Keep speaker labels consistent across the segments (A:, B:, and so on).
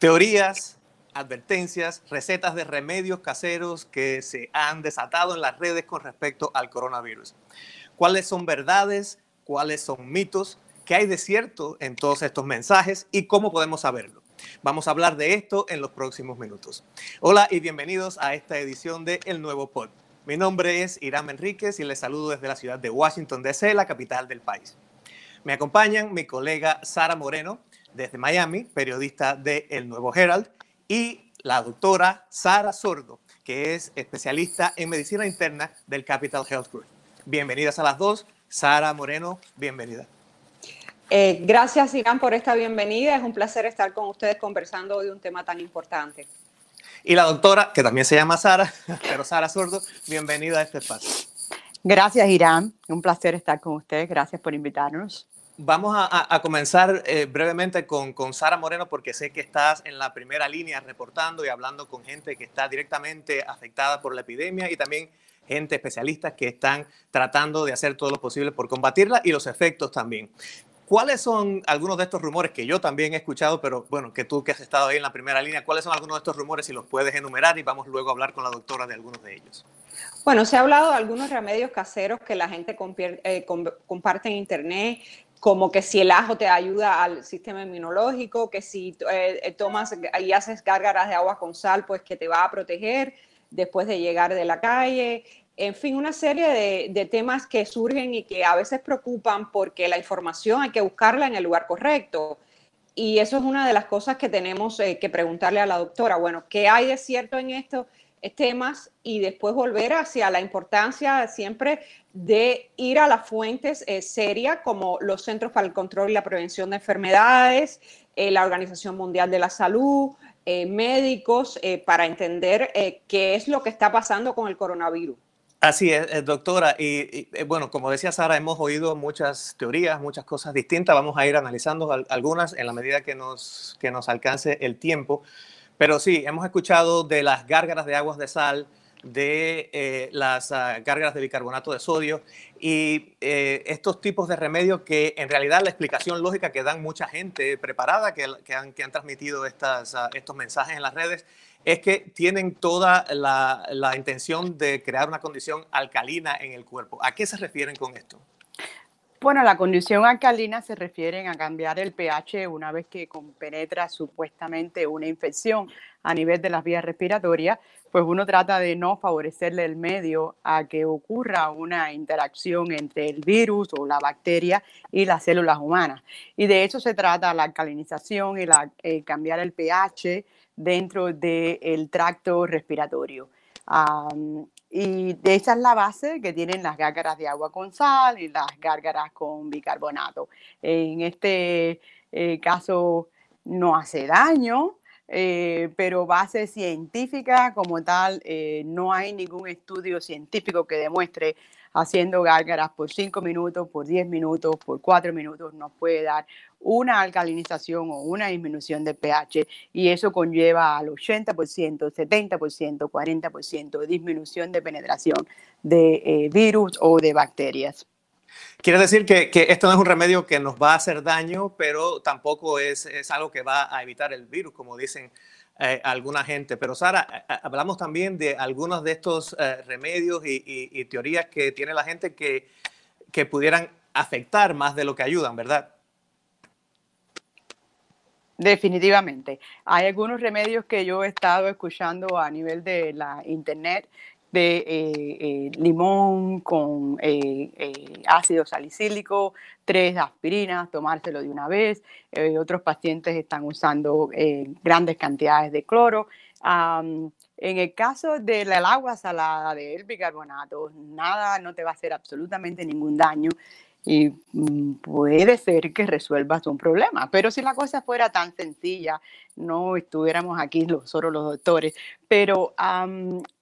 A: Teorías, advertencias, recetas de remedios caseros que se han desatado en las redes con respecto al coronavirus. ¿Cuáles son verdades? ¿Cuáles son mitos? ¿Qué hay de cierto en todos estos mensajes y cómo podemos saberlo? Vamos a hablar de esto en los próximos minutos. Hola y bienvenidos a esta edición de El Nuevo Pod. Mi nombre es Irán Enríquez y les saludo desde la ciudad de Washington, D.C., la capital del país. Me acompañan mi colega Sara Moreno desde Miami, periodista de El Nuevo Herald, y la doctora Sara Sordo, que es especialista en medicina interna del Capital Health Group. Bienvenidas a las dos. Sara Moreno, bienvenida.
B: Eh, gracias, Irán, por esta bienvenida. Es un placer estar con ustedes conversando hoy de un tema tan importante.
A: Y la doctora, que también se llama Sara, pero Sara Sordo, bienvenida a este espacio.
C: Gracias, Irán. Un placer estar con ustedes. Gracias por invitarnos.
A: Vamos a, comenzar eh, brevemente con, Sara Moreno porque sé que estás en la primera línea reportando y hablando con gente que está directamente afectada por la epidemia y también gente especialistas que están tratando de hacer todo lo posible por combatirla y los efectos también. ¿Cuáles son algunos de estos rumores que yo también he escuchado, pero bueno, que tú que has estado ahí en la primera línea, cuáles son algunos de estos rumores si los puedes enumerar y vamos luego a hablar con la doctora de algunos de ellos?
B: Bueno, se ha hablado de algunos remedios caseros que la gente eh, comparte en internet, como que si el ajo te ayuda al sistema inmunológico, que si eh, eh, tomas y haces gárgaras de agua con sal, pues que te va a proteger después de llegar de la calle. En fin, una serie de, temas que surgen y que a veces preocupan porque la información hay que buscarla en el lugar correcto. Y eso es una de las cosas que tenemos eh, que preguntarle a la doctora. Bueno, ¿qué hay de cierto en estos temas? Y después volver hacia la importancia siempre de ir a las fuentes eh, serias como los Centros para el Control y la Prevención de Enfermedades, eh, la Organización Mundial de la Salud, eh, médicos, para entender qué es lo que está pasando con el coronavirus.
A: Así es, doctora. Y, bueno, como decía Sara, hemos oído muchas teorías, muchas cosas distintas. Vamos a ir analizando algunas en la medida que nos, que nos alcance el tiempo. Pero sí, hemos escuchado de las gárgaras de aguas de sal, de eh, las uh, gárgaras de bicarbonato de sodio y eh, estos tipos de remedios que en realidad la explicación lógica que dan mucha gente preparada que, han, que han, transmitido estas, uh, estos mensajes en las redes es que tienen toda la, la intención de crear una condición alcalina en el cuerpo. ¿A qué se refieren con esto?
C: Bueno, la condición alcalina se refiere a cambiar el pH una vez que penetra supuestamente una infección a nivel de las vías respiratorias, pues uno trata de no favorecerle el medio a que ocurra una interacción entre el virus o la bacteria y las células humanas. Y de eso se trata la alcalinización y la, eh, cambiar el pH dentro del tracto respiratorio. Y esa es la base que tienen las gárgaras de agua con sal y las gárgaras con bicarbonato. En este eh, caso no hace daño, eh, pero base científica como tal, eh, no hay ningún estudio científico que demuestre haciendo gárgaras por 5 minutos, por 10 minutos, por 4 minutos, nos puede dar una alcalinización o una disminución de pH y eso conlleva al 80%, 70%, 40% de disminución de penetración de eh, virus o de bacterias.
A: Quiere decir que, que, esto no es un remedio que nos va a hacer daño, pero tampoco es, es algo que va a evitar el virus, como dicen eh, alguna gente. Pero Sara, hablamos también de algunos de estos eh, remedios y, y, teorías que tiene la gente que, que pudieran afectar más de lo que ayudan, ¿verdad?
C: Definitivamente. Hay algunos remedios que yo he estado escuchando a nivel de la internet de eh, eh, limón con eh, ácido salicílico, tres aspirinas, tomárselo de una vez. otros pacientes están usando grandes cantidades de cloro. en el caso del agua salada, del bicarbonato, nada, no te va a hacer absolutamente ningún daño. Y mm, puede ser que resuelvas un problema. Pero si la cosa fuera tan sencilla, no estuviéramos aquí los, solo los doctores. Pero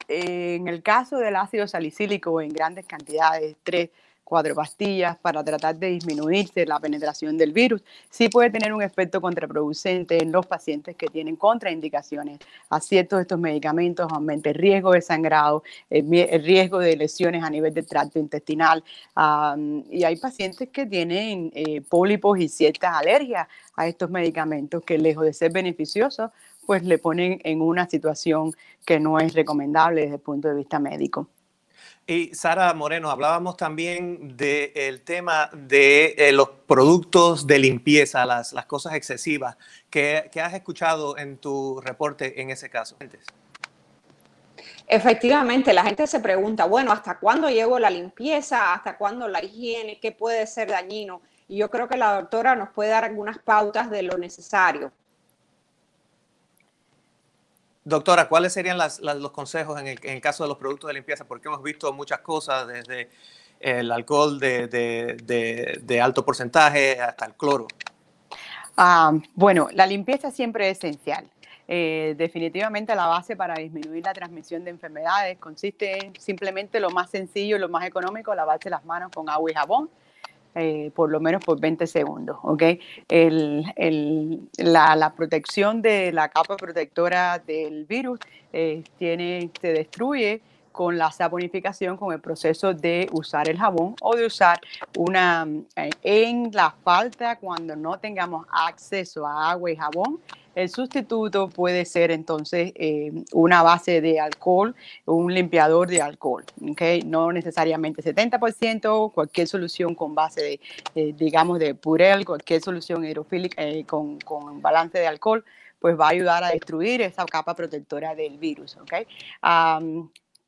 C: en el caso del ácido salicílico en grandes cantidades, tres cuatro pastillas para tratar de disminuirse la penetración del virus, sí puede tener un efecto contraproducente en los pacientes que tienen contraindicaciones a ciertos de estos medicamentos, aumenta el riesgo de sangrado, el, riesgo de lesiones a nivel del tracto intestinal. y hay pacientes que tienen eh, pólipos y ciertas alergias a estos medicamentos que lejos de ser beneficiosos, pues le ponen en una situación que no es recomendable desde el punto de vista médico.
A: Y Sara Moreno, hablábamos también del tema de eh, los productos de limpieza, las, cosas excesivas. ¿Qué, has escuchado en tu reporte en ese caso?
B: Efectivamente, la gente se pregunta, bueno, ¿hasta cuándo llevo la limpieza? ¿Hasta cuándo la higiene? ¿Qué puede ser dañino? Y yo creo que la doctora nos puede dar algunas pautas de lo necesario.
A: Doctora, ¿cuáles serían los consejos en el, caso de los productos de limpieza? Porque hemos visto muchas cosas, desde el alcohol de, alto porcentaje hasta el cloro.
C: Ah, bueno, la limpieza siempre es esencial. Eh, definitivamente la base para disminuir la transmisión de enfermedades consiste en simplemente lo más sencillo lo más económico, lavarse las manos con agua y jabón eh, por lo menos por 20 segundos, ¿ok? la, protección de la capa protectora del virus eh, tiene, se destruye con la saponificación, con el proceso de usar el jabón o de usar una, eh, en la falta cuando no tengamos acceso a agua y jabón, el sustituto puede ser entonces eh, una base de alcohol, un limpiador de alcohol, ¿okay? no necesariamente 70%, cualquier solución con base de, eh, digamos, de purel, cualquier solución hidrofílica eh, con, balance de alcohol, pues va a ayudar a destruir esa capa protectora del virus. ¿okay?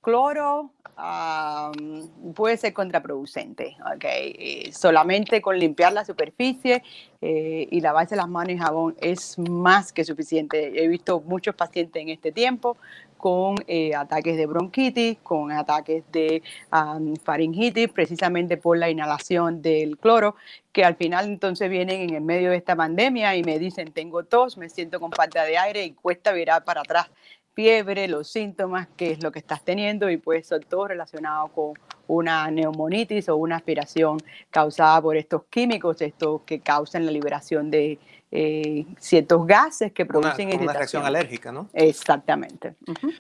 C: Cloro puede ser contraproducente, ¿okay? solamente con limpiar la superficie eh, y lavarse las manos y jabón es más que suficiente. He visto muchos pacientes en este tiempo con eh, ataques de bronquitis, con ataques de faringitis, precisamente por la inhalación del cloro, que al final entonces vienen en el medio de esta pandemia y me dicen, tengo tos, me siento con falta de aire y cuesta virar para atrás fiebre, los síntomas, qué es lo que estás teniendo y puede ser todo relacionado con una neumonitis o una aspiración causada por estos químicos, estos que causan la liberación de eh, ciertos gases que producen
A: una, una reacción alérgica, ¿no?
C: Exactamente.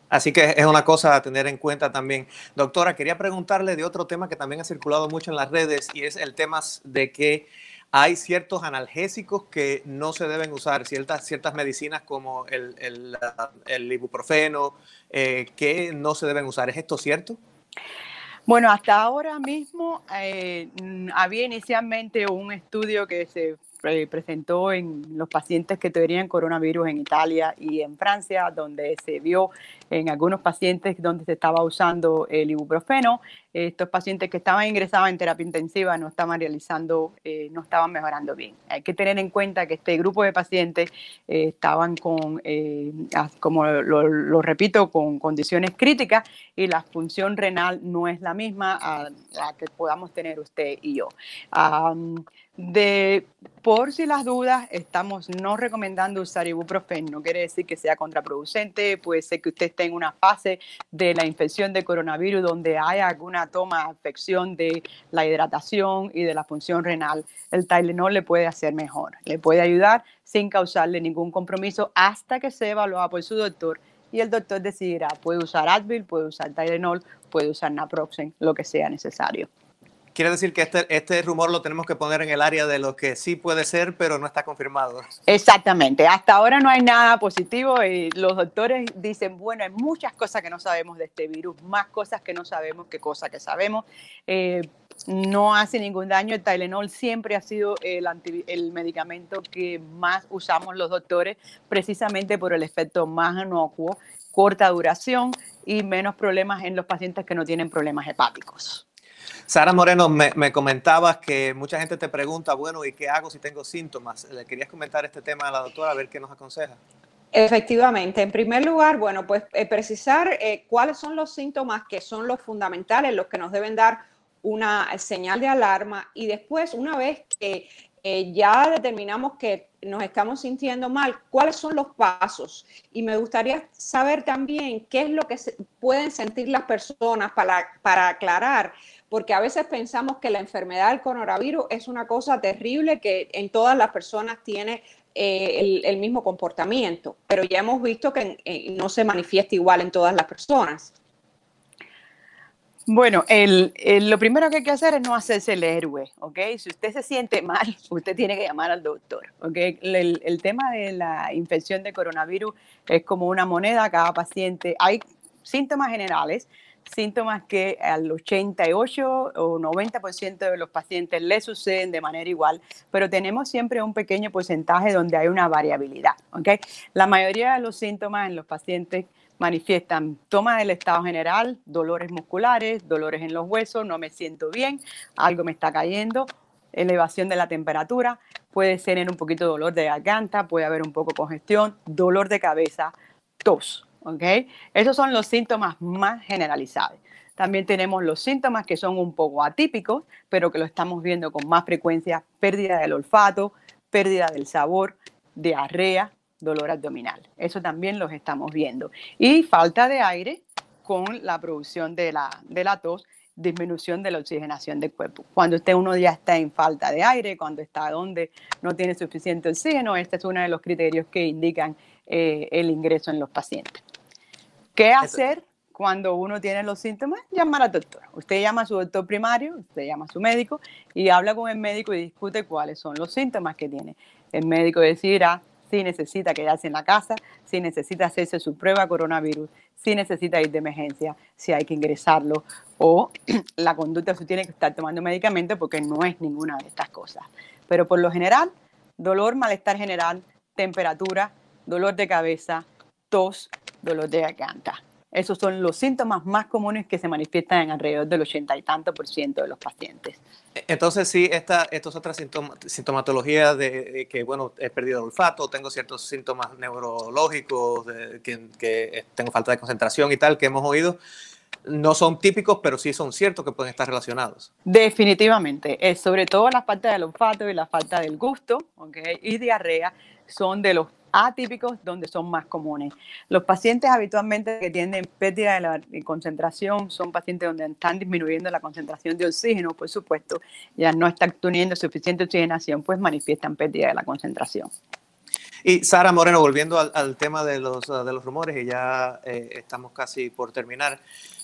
A: Así que es una cosa a tener en cuenta también. Doctora, quería preguntarle de otro tema que también ha circulado mucho en las redes y es el tema de que hay ciertos analgésicos que no se deben usar, ciertas, ciertas medicinas como el, el, ibuprofeno, eh, que no se deben usar. ¿Es esto cierto?
C: Bueno, hasta ahora mismo eh, había inicialmente un estudio que se eh, presentó en los pacientes que tenían coronavirus en Italia y en Francia, donde se vio en algunos pacientes donde se estaba usando el ibuprofeno. Estos pacientes que estaban ingresados en terapia intensiva no estaban realizando, eh, no estaban mejorando bien. Hay que tener en cuenta que este grupo de pacientes eh, estaban con, como lo, repito, con condiciones críticas y la función renal no es la misma a la que podamos tener usted y yo. De por si las dudas, estamos no recomendando usar ibuprofeno. No quiere decir que sea contraproducente. Puede ser que usted esté en una fase de la infección de coronavirus donde haya alguna toma, afección de la hidratación y de la función renal. El Tylenol le puede hacer mejor. Le puede ayudar sin causarle ningún compromiso hasta que se evalúe por su doctor y el doctor decidirá, puede usar Advil, puede usar Tylenol, puede usar Naproxen, lo que sea necesario.
A: Quiere decir que este, este rumor lo tenemos que poner en el área de lo que sí puede ser, pero no está confirmado.
C: Exactamente. Hasta ahora no hay nada positivo y los doctores dicen, bueno, hay muchas cosas que no sabemos de este virus, más cosas que no sabemos que cosas que sabemos. Eh, no hace ningún daño. El Tylenol siempre ha sido el, el medicamento que más usamos los doctores, precisamente por el efecto más inocuo, corta duración y menos problemas en los pacientes que no tienen problemas hepáticos.
A: Sara Moreno, me, comentabas que mucha gente te pregunta, bueno, ¿y qué hago si tengo síntomas? ¿Le querías comentar este tema a la doctora a ver qué nos aconseja?
B: Efectivamente, en primer lugar, bueno, pues eh, precisar eh, cuáles son los síntomas que son los fundamentales, los que nos deben dar una señal de alarma y después, una vez que eh, ya determinamos que nos estamos sintiendo mal, cuáles son los pasos. Y me gustaría saber también qué es lo que pueden sentir las personas para, para aclarar, porque a veces pensamos que la enfermedad del coronavirus es una cosa terrible que en todas las personas tiene eh, el, mismo comportamiento, pero ya hemos visto que eh, no se manifiesta igual en todas las personas.
C: Bueno, lo primero que hay que hacer es no hacerse el héroe, ¿ok? Si usted se siente mal, usted tiene que llamar al doctor, ¿ok? El, el tema de la infección de coronavirus es como una moneda, cada paciente, hay síntomas generales, síntomas que al 88 o 90% de los pacientes le suceden de manera igual, pero tenemos siempre un pequeño porcentaje donde hay una variabilidad. ¿okay? La mayoría de los síntomas en los pacientes manifiestan toma del estado general, dolores musculares, dolores en los huesos, no me siento bien, algo me está cayendo, elevación de la temperatura, puede ser en un poquito dolor de garganta, puede haber un poco congestión, dolor de cabeza, tos. ¿Ok? Esos son los síntomas más generalizados. También tenemos los síntomas que son un poco atípicos, pero que lo estamos viendo con más frecuencia, pérdida del olfato, pérdida del sabor, diarrea, dolor abdominal. Eso también los estamos viendo. Y falta de aire con la producción de la, de la tos, disminución de la oxigenación del cuerpo. Cuando usted uno ya está en falta de aire, cuando está donde no tiene suficiente oxígeno, este es uno de los criterios que indican eh, el ingreso en los pacientes. ¿Qué hacer cuando uno tiene los síntomas? Llamar al doctor. Usted llama a su doctor primario, usted llama a su médico y habla con el médico y discute cuáles son los síntomas que tiene. El médico decidirá si necesita quedarse en la casa, si necesita hacerse su prueba coronavirus, si necesita ir de emergencia, si hay que ingresarlo o la conducta se tiene que estar tomando medicamentos porque no es ninguna de estas cosas. Pero por lo general, dolor, malestar general, temperatura, dolor de cabeza, tos, dolor de garganta. Esos son los síntomas más comunes que se manifiestan en alrededor del ochenta y tanto por ciento de los pacientes.
A: Entonces, sí, esta, estas otras sintomatologías de, que, bueno, he perdido el olfato, tengo ciertos síntomas neurológicos, que, tengo falta de concentración y tal, que hemos oído, no son típicos, pero sí son ciertos que pueden estar relacionados.
C: Definitivamente, es sobre todo la falta del olfato y la falta del gusto, ¿okay? y diarrea son de los atípicos donde son más comunes. Los pacientes habitualmente que tienen pérdida de la concentración son pacientes donde están disminuyendo la concentración de oxígeno, por supuesto, ya no están teniendo suficiente oxigenación, pues manifiestan pérdida de la concentración.
A: Y Sara Moreno, volviendo al, tema de los, de los rumores, y ya eh, estamos casi por terminar.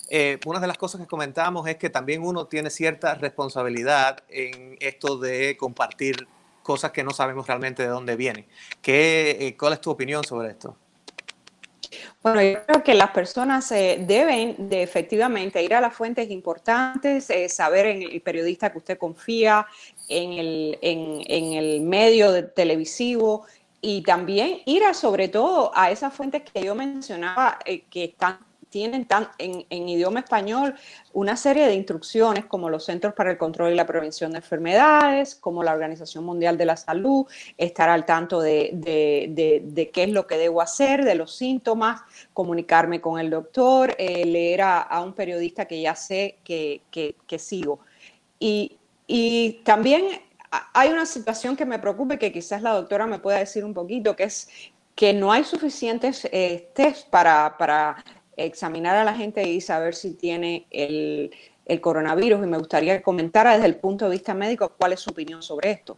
A: Eh, una de las cosas que comentábamos es que también uno tiene cierta responsabilidad en esto de compartir cosas que no sabemos realmente de dónde vienen. ¿Qué, eh, ¿Cuál es tu opinión sobre esto?
B: Bueno, yo creo que las personas eh, deben de efectivamente ir a las fuentes importantes, eh, saber en el periodista que usted confía, en el, en, en el medio televisivo y también ir a sobre todo a esas fuentes que yo mencionaba que están tienen tan, en, idioma español una serie de instrucciones como los Centros para el Control y la Prevención de Enfermedades, como la Organización Mundial de la Salud, estar al tanto de, qué es lo que debo hacer, de los síntomas, comunicarme con el doctor, eh, leer a, un periodista que ya sé que, sigo. Y, también hay una situación que me preocupa y que quizás la doctora me pueda decir un poquito, que es que no hay suficientes eh, test para, para examinar a la gente y saber si tiene el, coronavirus. Y me gustaría que comentara desde el punto de vista médico cuál es su opinión sobre esto.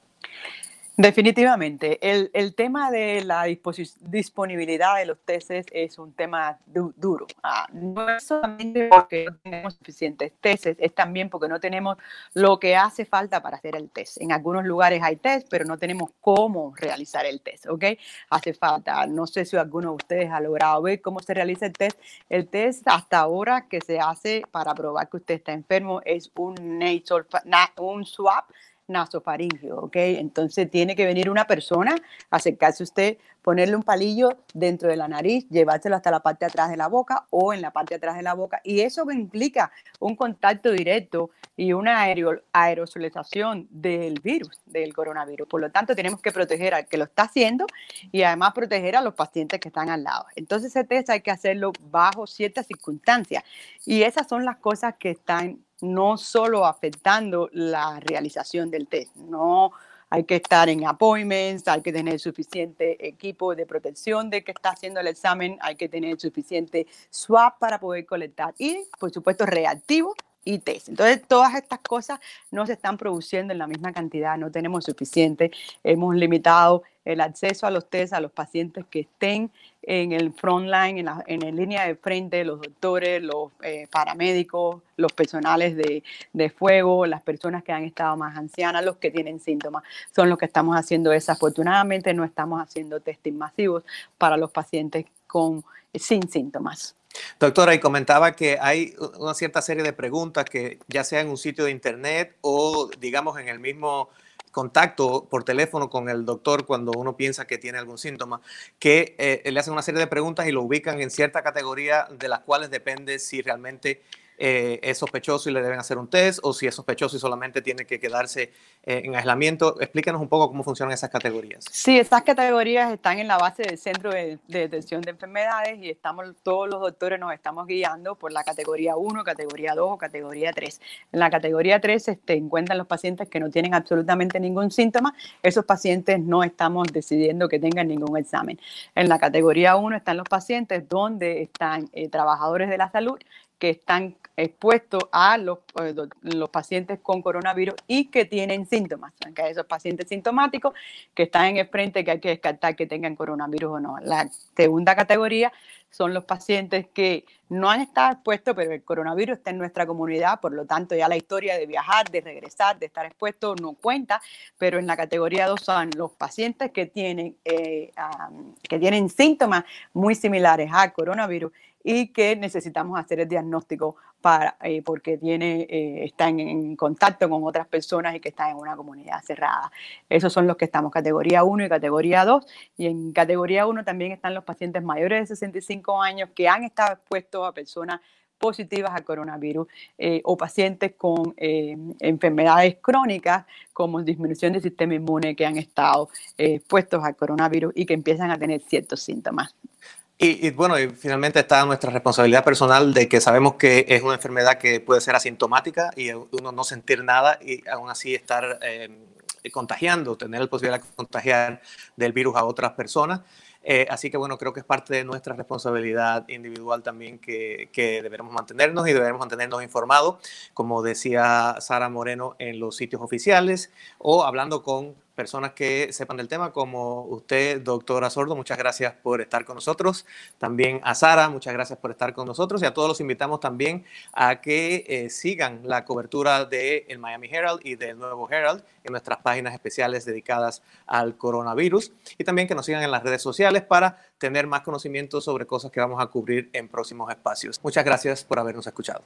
C: Definitivamente. El, tema de la disponibilidad de los testes es un tema duro. Ah, no es solamente porque no tenemos suficientes testes, es también porque no tenemos lo que hace falta para hacer el test. En algunos lugares hay test, pero no tenemos cómo realizar el test, ¿ok? Hace falta, no sé si alguno de ustedes ha logrado ver cómo se realiza el test. El test hasta ahora que se hace para probar que usted está enfermo es un nasal, un swab nasofaringio, ¿ok? Entonces tiene que venir una persona, acercarse a usted, ponerle un palillo dentro de la nariz, llevárselo hasta la parte de atrás de la boca o en la parte de atrás de la boca. Y eso implica un contacto directo y una aerosolización del virus, del coronavirus. Por lo tanto, tenemos que proteger al que lo está haciendo y además proteger a los pacientes que están al lado. Entonces, ese test hay que hacerlo bajo ciertas circunstancias. Y esas son las cosas que están no solo afectando la realización del test, no hay que estar en appointments, hay que tener suficiente equipo de protección de que está haciendo el examen, hay que tener suficiente swap para poder colectar y, por supuesto, reactivo y test. Entonces, todas estas cosas no se están produciendo en la misma cantidad, no tenemos suficiente. Hemos limitado el acceso a los test a los pacientes que estén en el front line, en la, en línea de frente, los doctores, los eh, paramédicos, los personales de, de, fuego, las personas que han estado más ancianas, los que tienen síntomas, son los que estamos haciendo Desafortunadamente no estamos haciendo testing masivos para los pacientes con, sin síntomas.
A: Doctora, y comentaba que hay una cierta serie de preguntas que ya sea en un sitio de internet o digamos en el mismo contacto por teléfono con el doctor cuando uno piensa que tiene algún síntoma, que eh, le hacen una serie de preguntas y lo ubican en cierta categoría de las cuales depende si realmente eh, es sospechoso y le deben hacer un test o si es sospechoso y solamente tiene que quedarse eh, en aislamiento. Explícanos un poco cómo funcionan esas categorías.
C: Sí, estas categorías están en la base del Centro de, Detención de Enfermedades y estamos, todos los doctores nos estamos guiando por la categoría 1, categoría 2 o categoría 3. En la categoría 3 se este, encuentran los pacientes que no tienen absolutamente ningún síntoma. Esos pacientes no estamos decidiendo que tengan ningún examen. En la categoría 1 están los pacientes donde están eh, trabajadores de la salud que están expuestos a los, eh, los, pacientes con coronavirus y que tienen síntomas, que esos pacientes sintomáticos que están en el frente que hay que descartar que tengan coronavirus o no. La segunda categoría son los pacientes que no han estado expuestos, pero el coronavirus está en nuestra comunidad, por lo tanto ya la historia de viajar, de regresar, de estar expuesto no cuenta, pero en la categoría 2 son los pacientes que tienen, eh, que tienen síntomas muy similares al coronavirus y que necesitamos hacer el diagnóstico para, eh, porque tiene, eh, están en contacto con otras personas y que están en una comunidad cerrada. Esos son los que estamos categoría 1 y categoría 2. Y en categoría 1 también están los pacientes mayores de 65 años que han estado expuestos a personas positivas al coronavirus eh, o pacientes con enfermedades crónicas como disminución del sistema inmune que han estado expuestos al coronavirus y que empiezan a tener ciertos síntomas.
A: Y, bueno, y finalmente está nuestra responsabilidad personal de que sabemos que es una enfermedad que puede ser asintomática y uno no sentir nada y aún así estar eh, contagiando, tener la posibilidad de contagiar del virus a otras personas. Eh, así que bueno, creo que es parte de nuestra responsabilidad individual también que, que deberemos mantenernos y debemos mantenernos informados, como decía Sara Moreno, en los sitios oficiales o hablando con personas que sepan del tema, como usted, doctora Sordo, muchas gracias por estar con nosotros. También a Sara, muchas gracias por estar con nosotros. Y a todos los invitamos también a que eh, sigan la cobertura del el Miami Herald y del Nuevo Herald en nuestras páginas especiales dedicadas al coronavirus. Y también que nos sigan en las redes sociales para tener más conocimiento sobre cosas que vamos a cubrir en próximos espacios. Muchas gracias por habernos escuchado.